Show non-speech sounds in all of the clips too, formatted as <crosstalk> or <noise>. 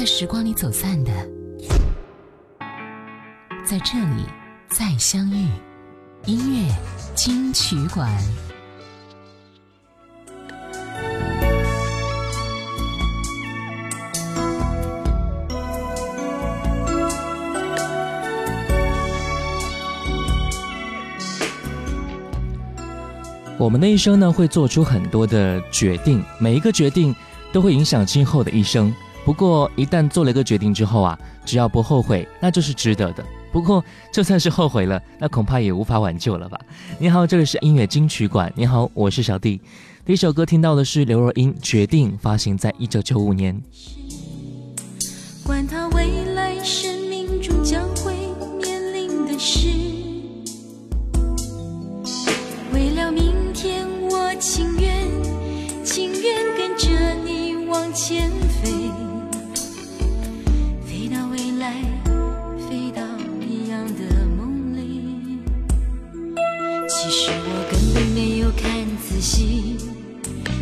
在时光里走散的。在这里再相遇音乐金曲馆。我们的一生呢会做出很多的决定每一个决定都会影响今后的一生。不过一旦做了一个决定之后啊，只要不后悔，那就是值得的。不过就算是后悔了，那恐怕也无法挽救了吧。你好，这里是音乐金曲馆。你好，我是小弟。第一首歌听到的是刘若英《决定》，发行在一九九五年。管他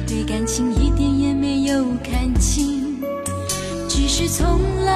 对感情一点也没有看清只是从来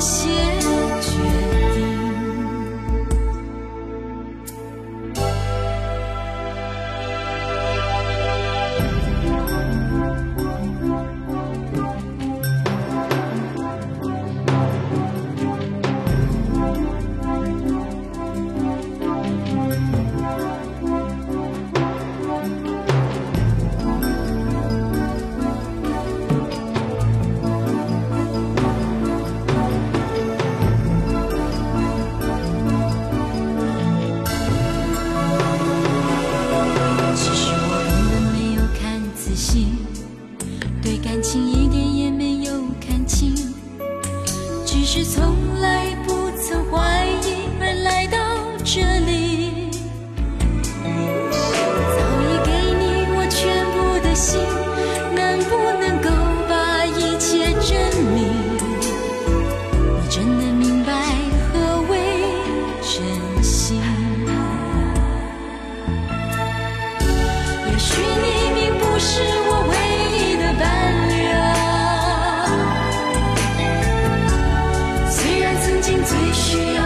谢。Te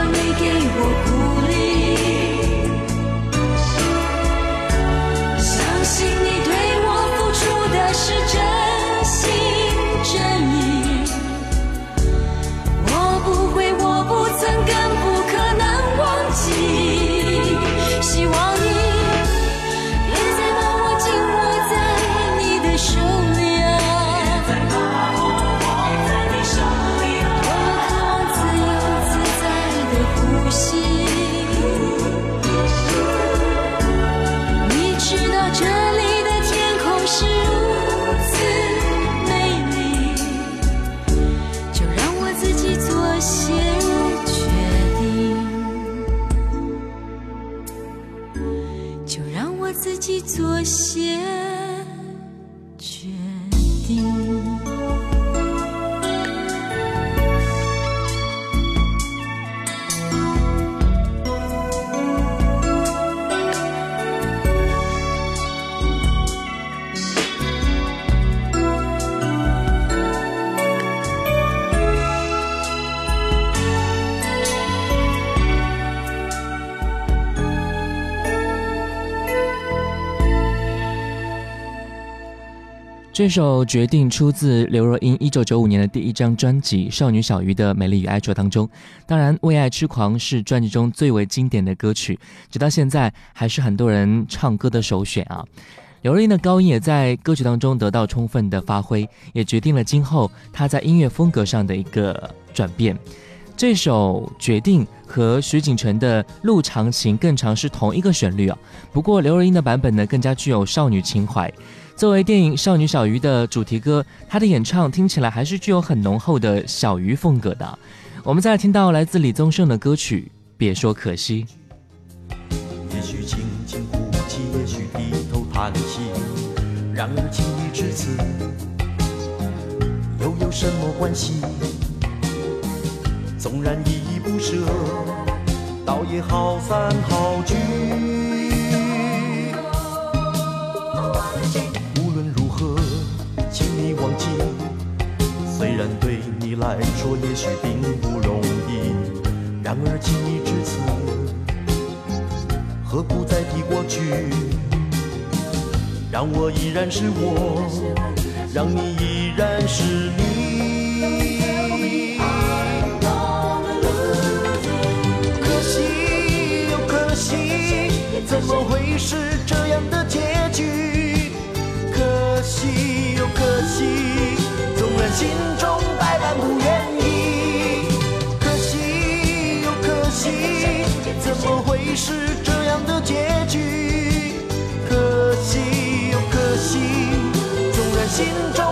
这首《决定》出自刘若英一九九五年的第一张专辑《少女小鱼的美丽与哀愁》当中。当然，《为爱痴狂》是专辑中最为经典的歌曲，直到现在还是很多人唱歌的首选啊。刘若英的高音也在歌曲当中得到充分的发挥，也决定了今后她在音乐风格上的一个转变。这首《决定》和徐锦成的《路长情》更长是同一个旋律啊，不过刘若英的版本呢更加具有少女情怀。作为电影《少女小鱼》的主题歌，她的演唱听起来还是具有很浓厚的小鱼风格的。我们再来听到来自李宗盛的歌曲《别说可惜》。也许轻轻呼气，也许低头叹息，然而情已至此，又有什么关系？纵然依依不舍，倒也好散好聚。来说也许并不容易，然而情已至此，何苦再提过去？让我依然是我，让你依然是你。可惜又可惜，怎么会是这样的结局？可惜又可惜。心中百般不愿意，可惜又可惜，怎么会是这样的结局？可惜又可惜，纵然心中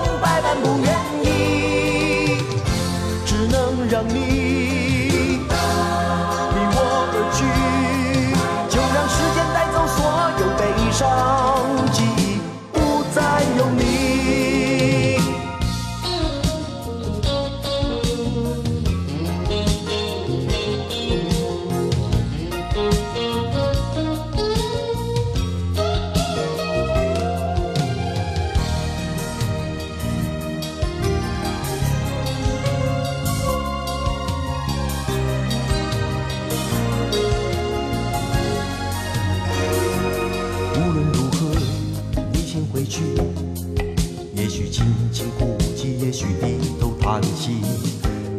叹息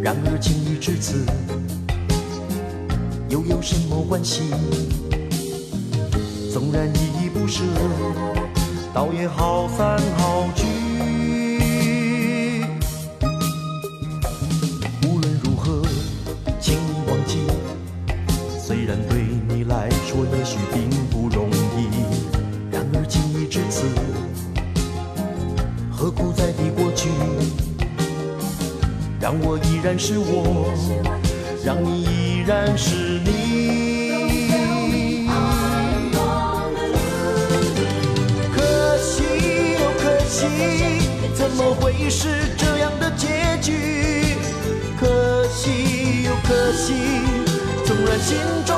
然而情已至此，又有什么关系？纵然依依不舍，倒也好散好聚。是我，让你依然是你。可惜又可惜，怎么会是这样的结局？可惜又可惜，纵然心中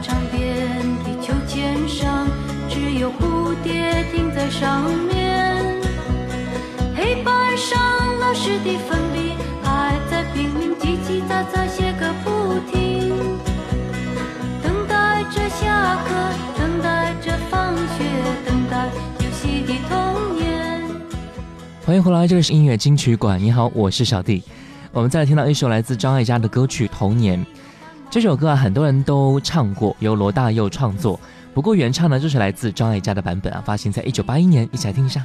操场边，地球肩上只有蝴蝶停在上面。黑板上老师的粉笔还在拼命叽叽喳喳写个不停，等待着下课，等待着放学，等待游戏的童年。欢迎回来，这里是音乐金曲馆。你好，我是小弟。我们再听到一首来自张艾嘉的歌曲《童年》。这首歌啊，很多人都唱过，由罗大佑创作。不过原唱呢，就是来自张艾嘉的版本啊，发行在一九八一年。一起来听一下。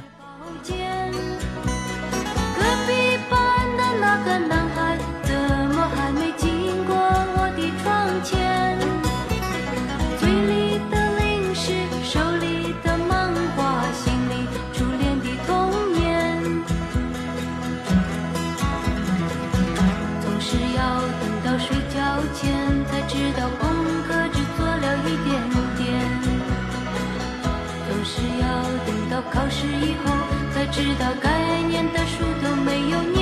到考试以后，才知道该念的书都没有念。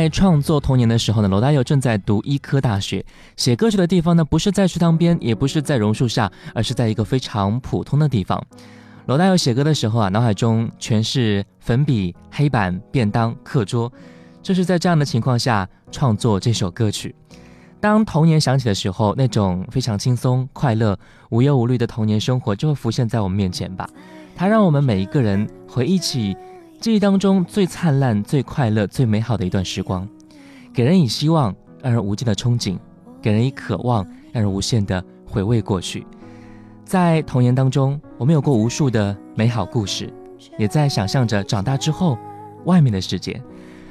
在创作《童年》的时候呢，罗大佑正在读医科大学。写歌曲的地方呢，不是在池塘边，也不是在榕树下，而是在一个非常普通的地方。罗大佑写歌的时候啊，脑海中全是粉笔、黑板、便当、课桌，就是在这样的情况下创作这首歌曲。当童年响起的时候，那种非常轻松、快乐、无忧无虑的童年生活就会浮现在我们面前吧。它让我们每一个人回忆起 <laughs> 记忆当中最灿烂、最快乐、最美好的一段时光，给人以希望，让人无尽的憧憬；给人以渴望，让人无限的回味过去。在童年当中，我们有过无数的美好故事，也在想象着长大之后外面的世界。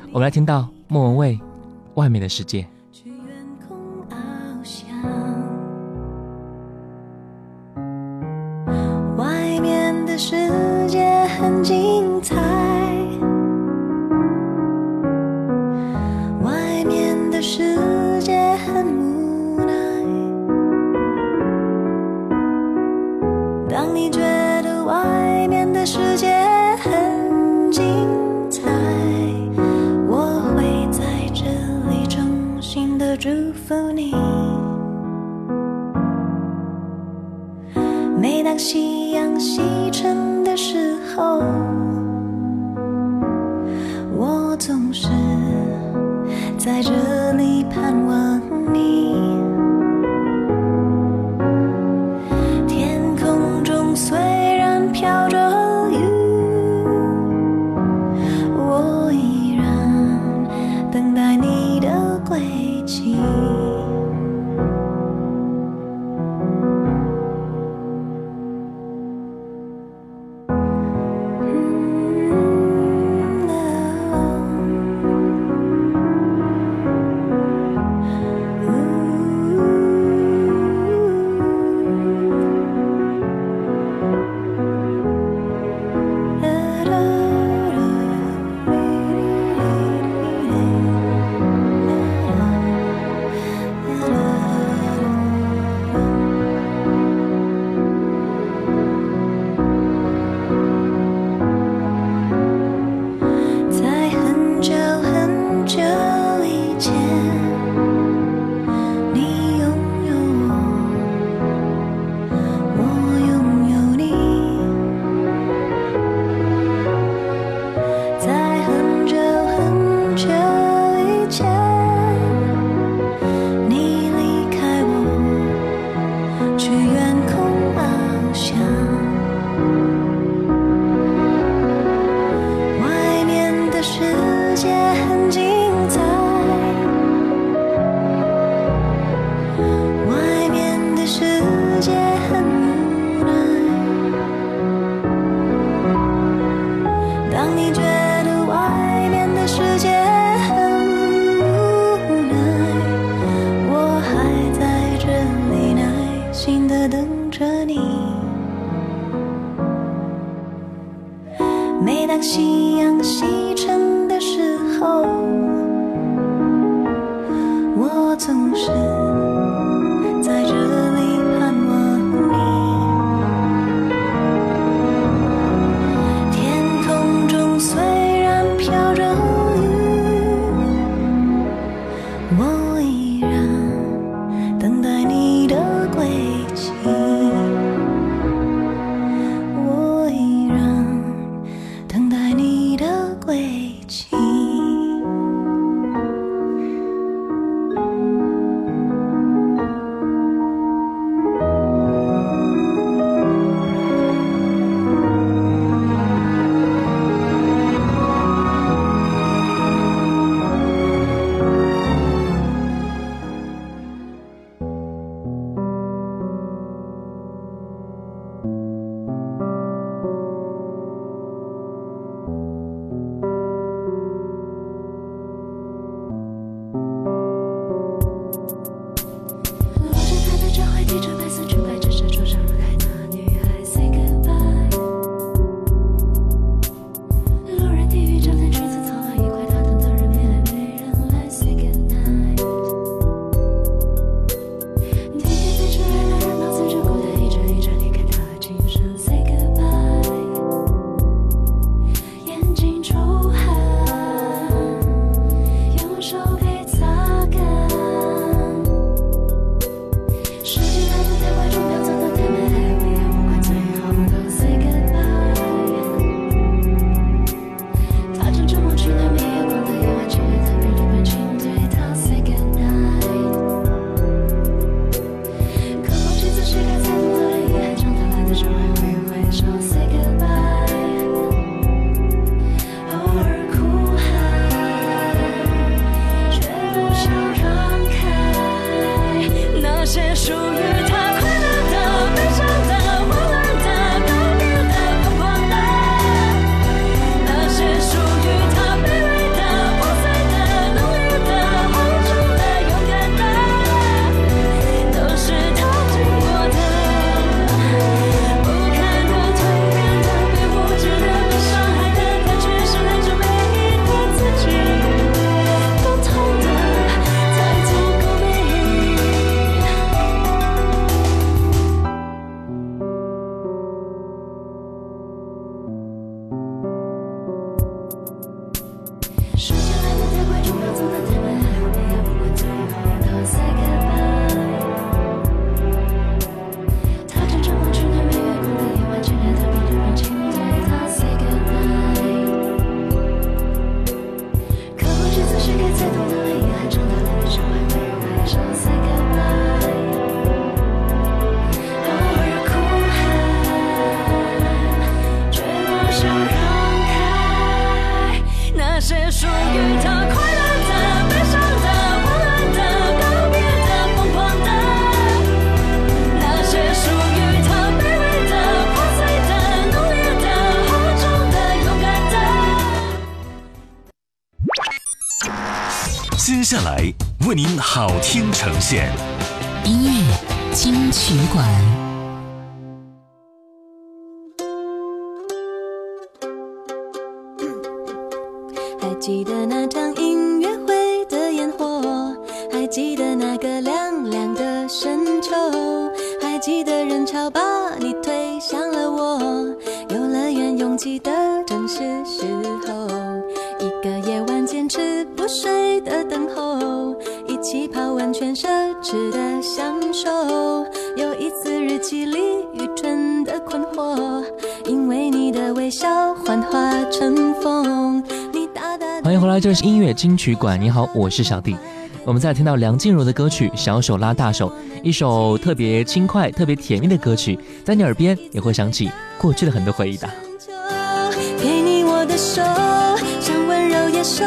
我们来听到莫文蔚《外面的世界》。为您好听呈现。音乐金曲馆。还记得那场音乐会的烟火还记得那个凉凉的深秋还记得人潮把你推向了我游乐园拥挤的正是时候一个夜晚坚持不睡的等候。气泡完全奢侈的享受有一次日记里愚蠢的困惑因为你的微笑幻化成风你大大 <laughs> 欢迎回来这是音乐金曲馆你好我是小弟。我们在听到梁静茹的歌曲小手拉大手一首特别轻快特别甜蜜的歌曲在你耳边也会想起过去的很多回忆吧。给你我的手像温柔野兽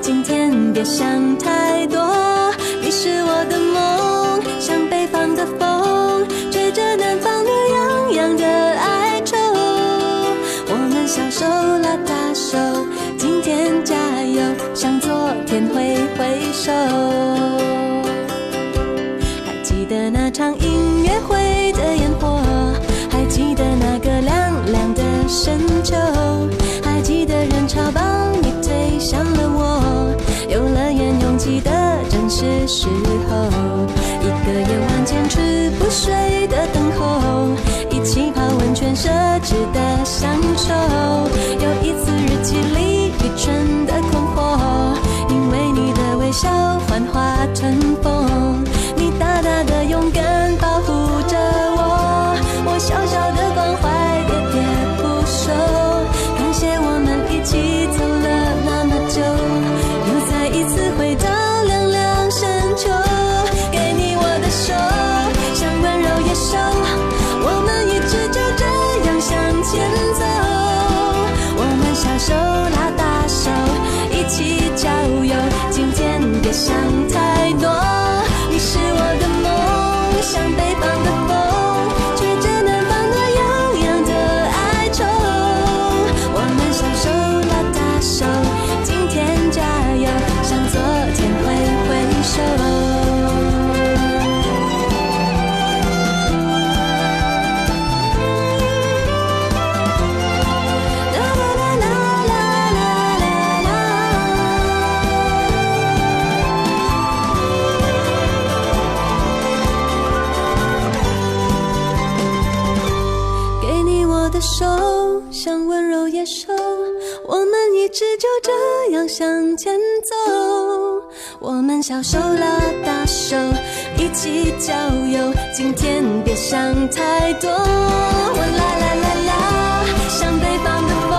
今天别想太多奢侈的享受。sun. 向前走。我们小手拉大手，一起郊游，今天别想太多。我啦啦啦啦，像北方的风，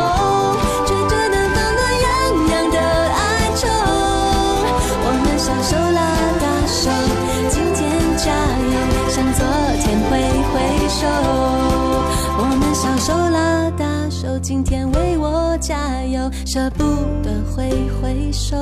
吹着南方暖洋洋的哀愁。我们小手拉大手，今天加油，向昨天挥挥手。我们小手拉大手，今天为我加油，舍不得挥挥手。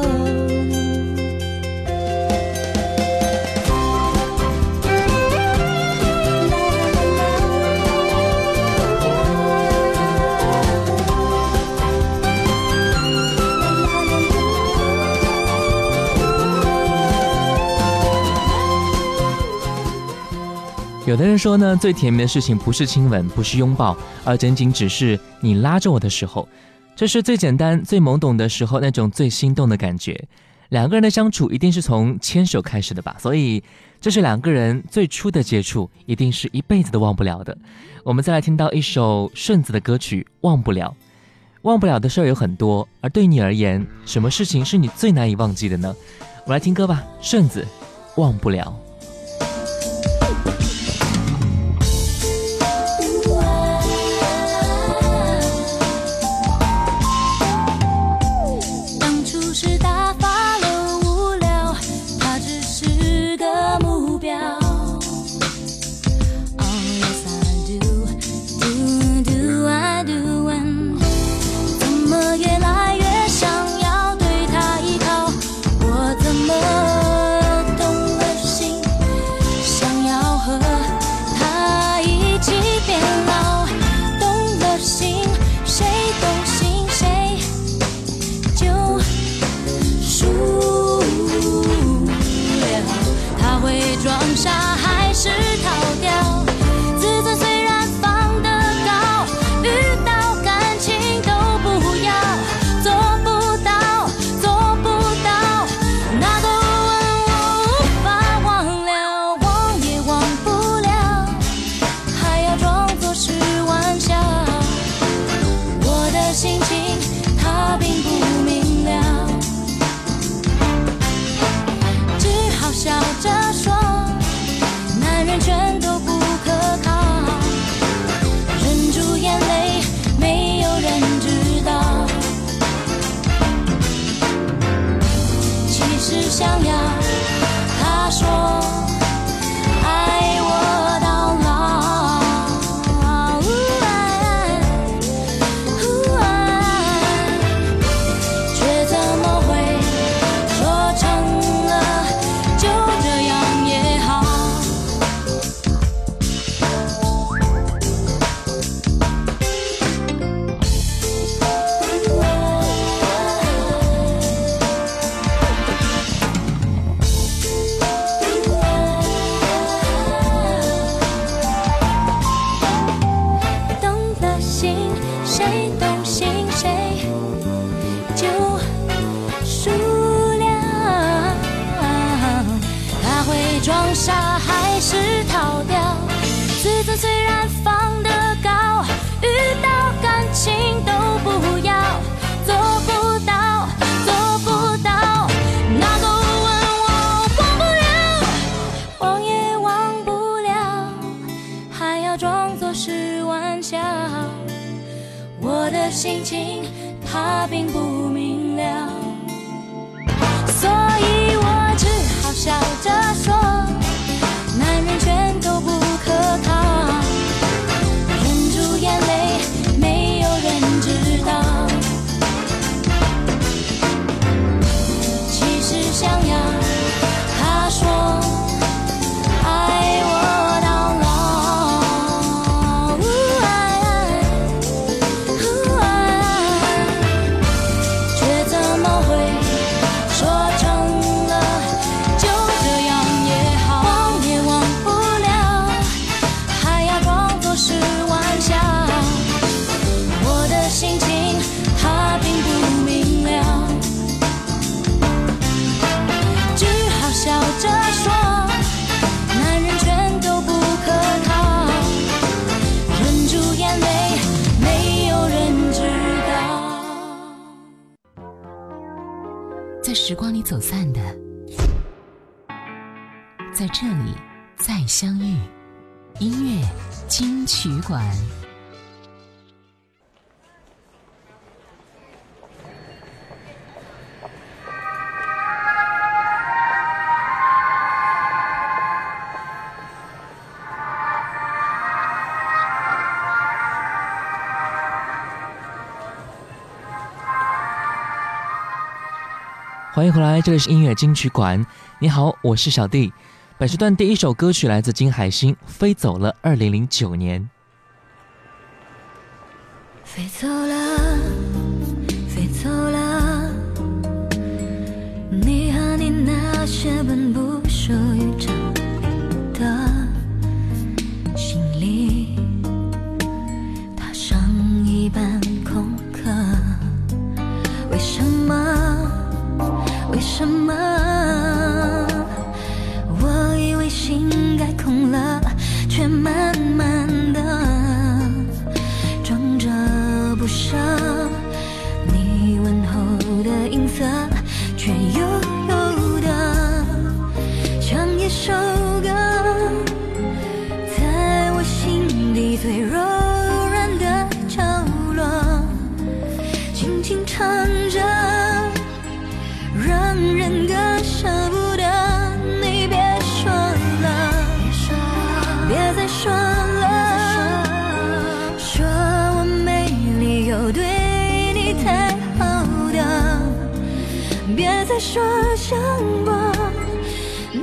有的人说呢，最甜蜜的事情不是亲吻，不是拥抱，而仅仅只是你拉着我的时候，这是最简单、最懵懂的时候那种最心动的感觉。两个人的相处一定是从牵手开始的吧，所以这是两个人最初的接触，一定是一辈子都忘不了的。我们再来听到一首顺子的歌曲《忘不了》，忘不了的事儿有很多，而对你而言，什么事情是你最难以忘记的呢？我来听歌吧，顺子，《忘不了》。欢迎回来，这里是音乐金曲馆。你好，我是小弟。本时段第一首歌曲来自金海心，《飞走了》，二零零九年。飞走了，说声我你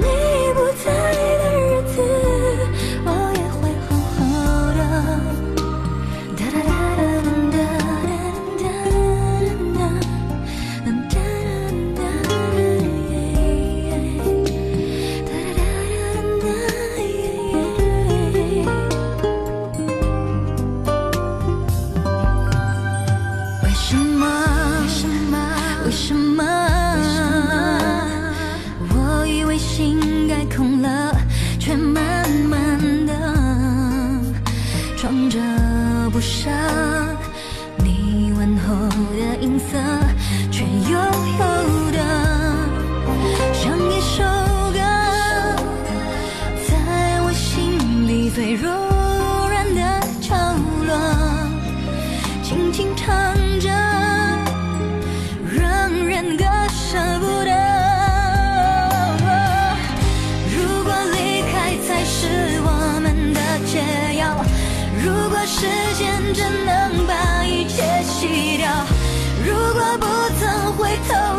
不在 I thought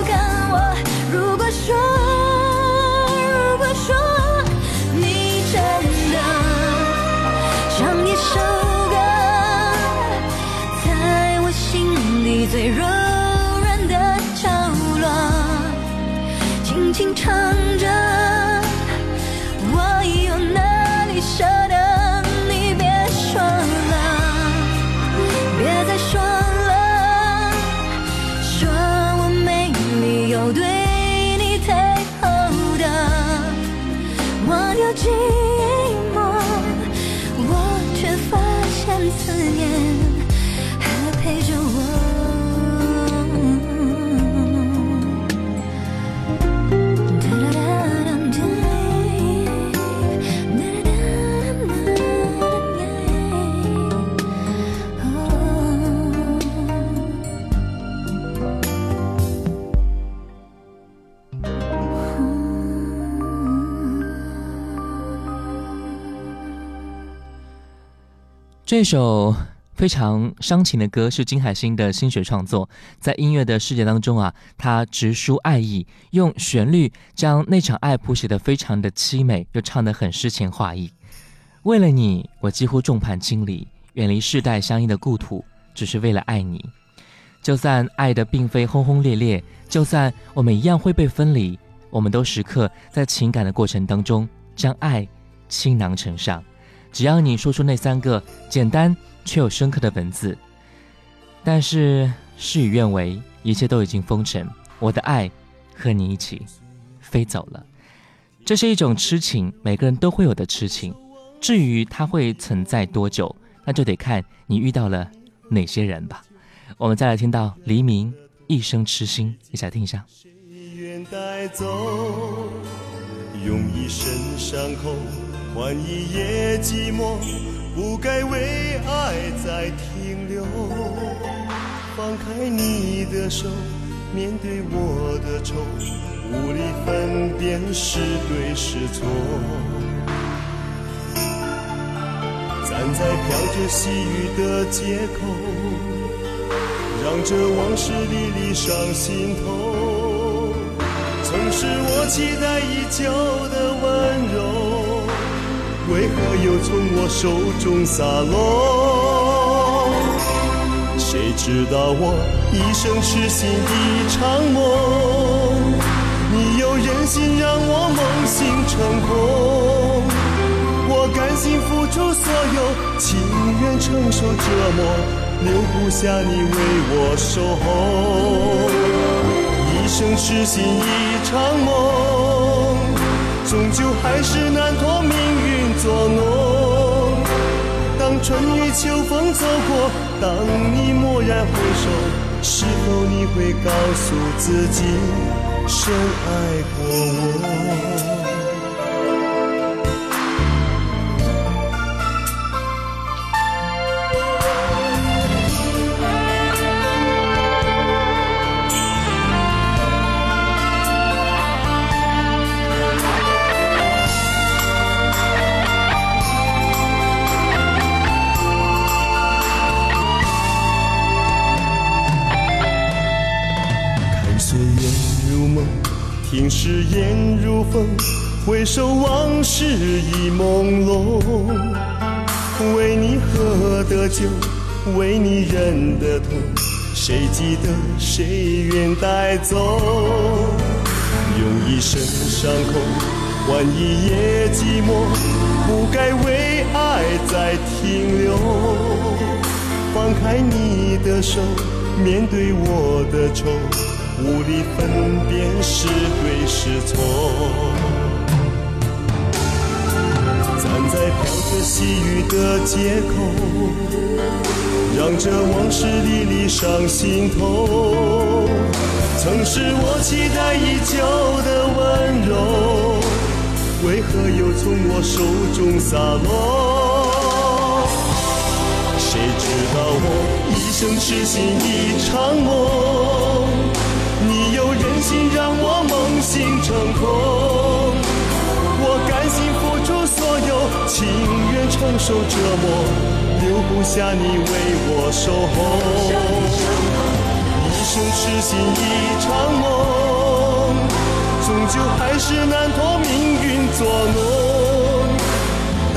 这首非常伤情的歌是金海心的心血创作，在音乐的世界当中啊，他直抒爱意，用旋律将那场爱谱写得非常的凄美，又唱得很诗情画意。为了你，我几乎众叛亲离，远离世代相依的故土，只是为了爱你。就算爱的并非轰轰烈烈，就算我们一样会被分离，我们都时刻在情感的过程当中将爱倾囊成上。只要你说出那三个简单却又深刻的文字，但是事与愿违，一切都已经封尘。我的爱和你一起飞走了，这是一种痴情，每个人都会有的痴情。至于它会存在多久，那就得看你遇到了哪些人吧。我们再来听到黎明一生痴心，一起来听一下。愿带走，用一生伤口换一夜寂寞，不该为爱再停留。放开你的手，面对我的愁，无力分辨是对是错。站在飘着细雨的街口，让这往事历历上心头。曾是我期待已久的温柔，为何又从我手中洒落？谁知道我一生痴心一场梦，你又忍心让我梦醒成空？我甘心付出所有，情愿承受折磨，留不下你为我守候。一生痴心一场梦，终究还是难脱命运作弄。当春雨秋风走过，当你蓦然回首，是否你会告诉自己，深爱过我？听誓言如风，回首往事已朦胧。为你喝的酒，为你忍的痛，谁记得谁愿带走？用一生伤口换一夜寂寞，不该为爱再停留。放开你的手，面对我的愁，无力分辨是对是错。站在飘着细雨的街口，让这往事历历上心头。曾是我期待已久的温柔，为何又从我手中洒落？谁知道我一生痴心一场梦，心让我梦醒成空？我甘心付出所有，情愿承受折磨，留不下你为我守候。一生痴心一场梦，终究还是难逃命运捉弄。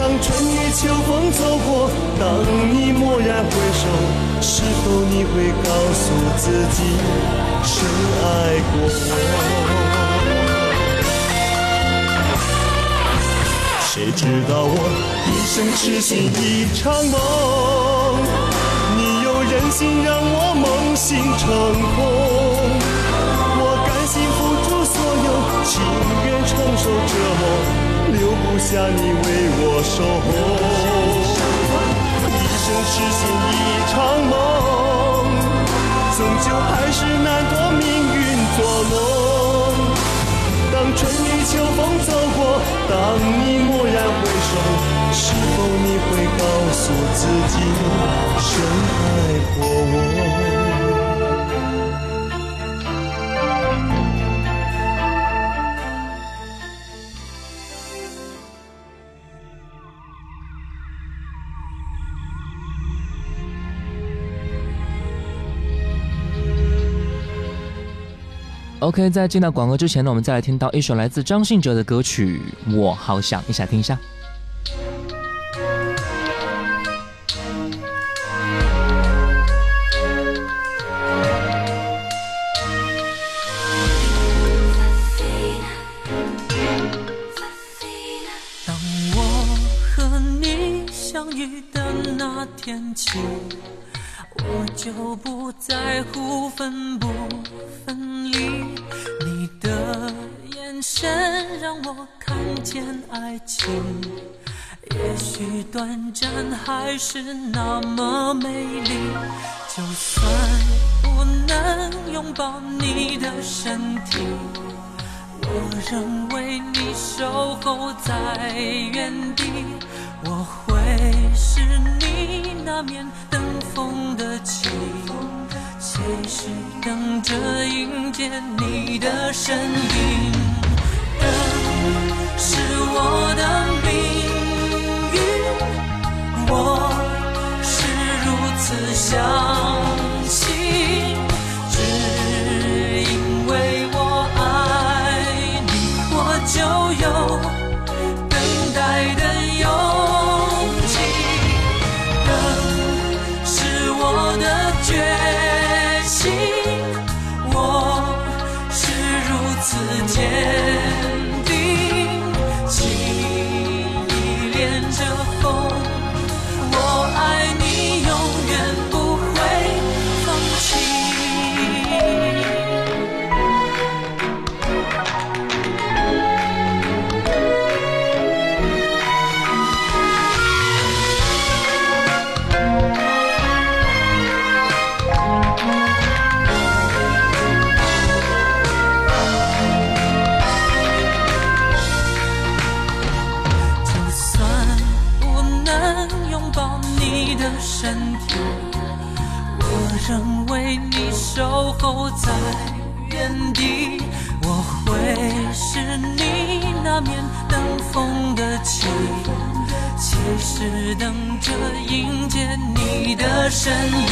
当春雨秋风走过，当你蓦然回首，是否你会告诉自己，深爱过我？谁知道我一生痴心一场梦，你又忍心让我梦醒成空。我甘心付出所有，情愿承受折磨，留不下你为我守候。一生痴心一场梦，终究还是难脱命运捉弄。当春雨秋风走过，当你蓦然回首，是否你会告诉自己，深爱过我？OK，在进到广告之前呢，我们再来听到一首来自张信哲的歌曲《我好想》，一起来听一下。当我和你相遇的那天起，我就不在乎分不分离，你的眼神让我看见爱情，也许短暂还是那么美丽，就算不能拥抱你的身体，我仍为你守候在原地，我会是你那面的。风的情现实等着迎接你的身影。这是我的命运我是如此想。只等着迎接你的身影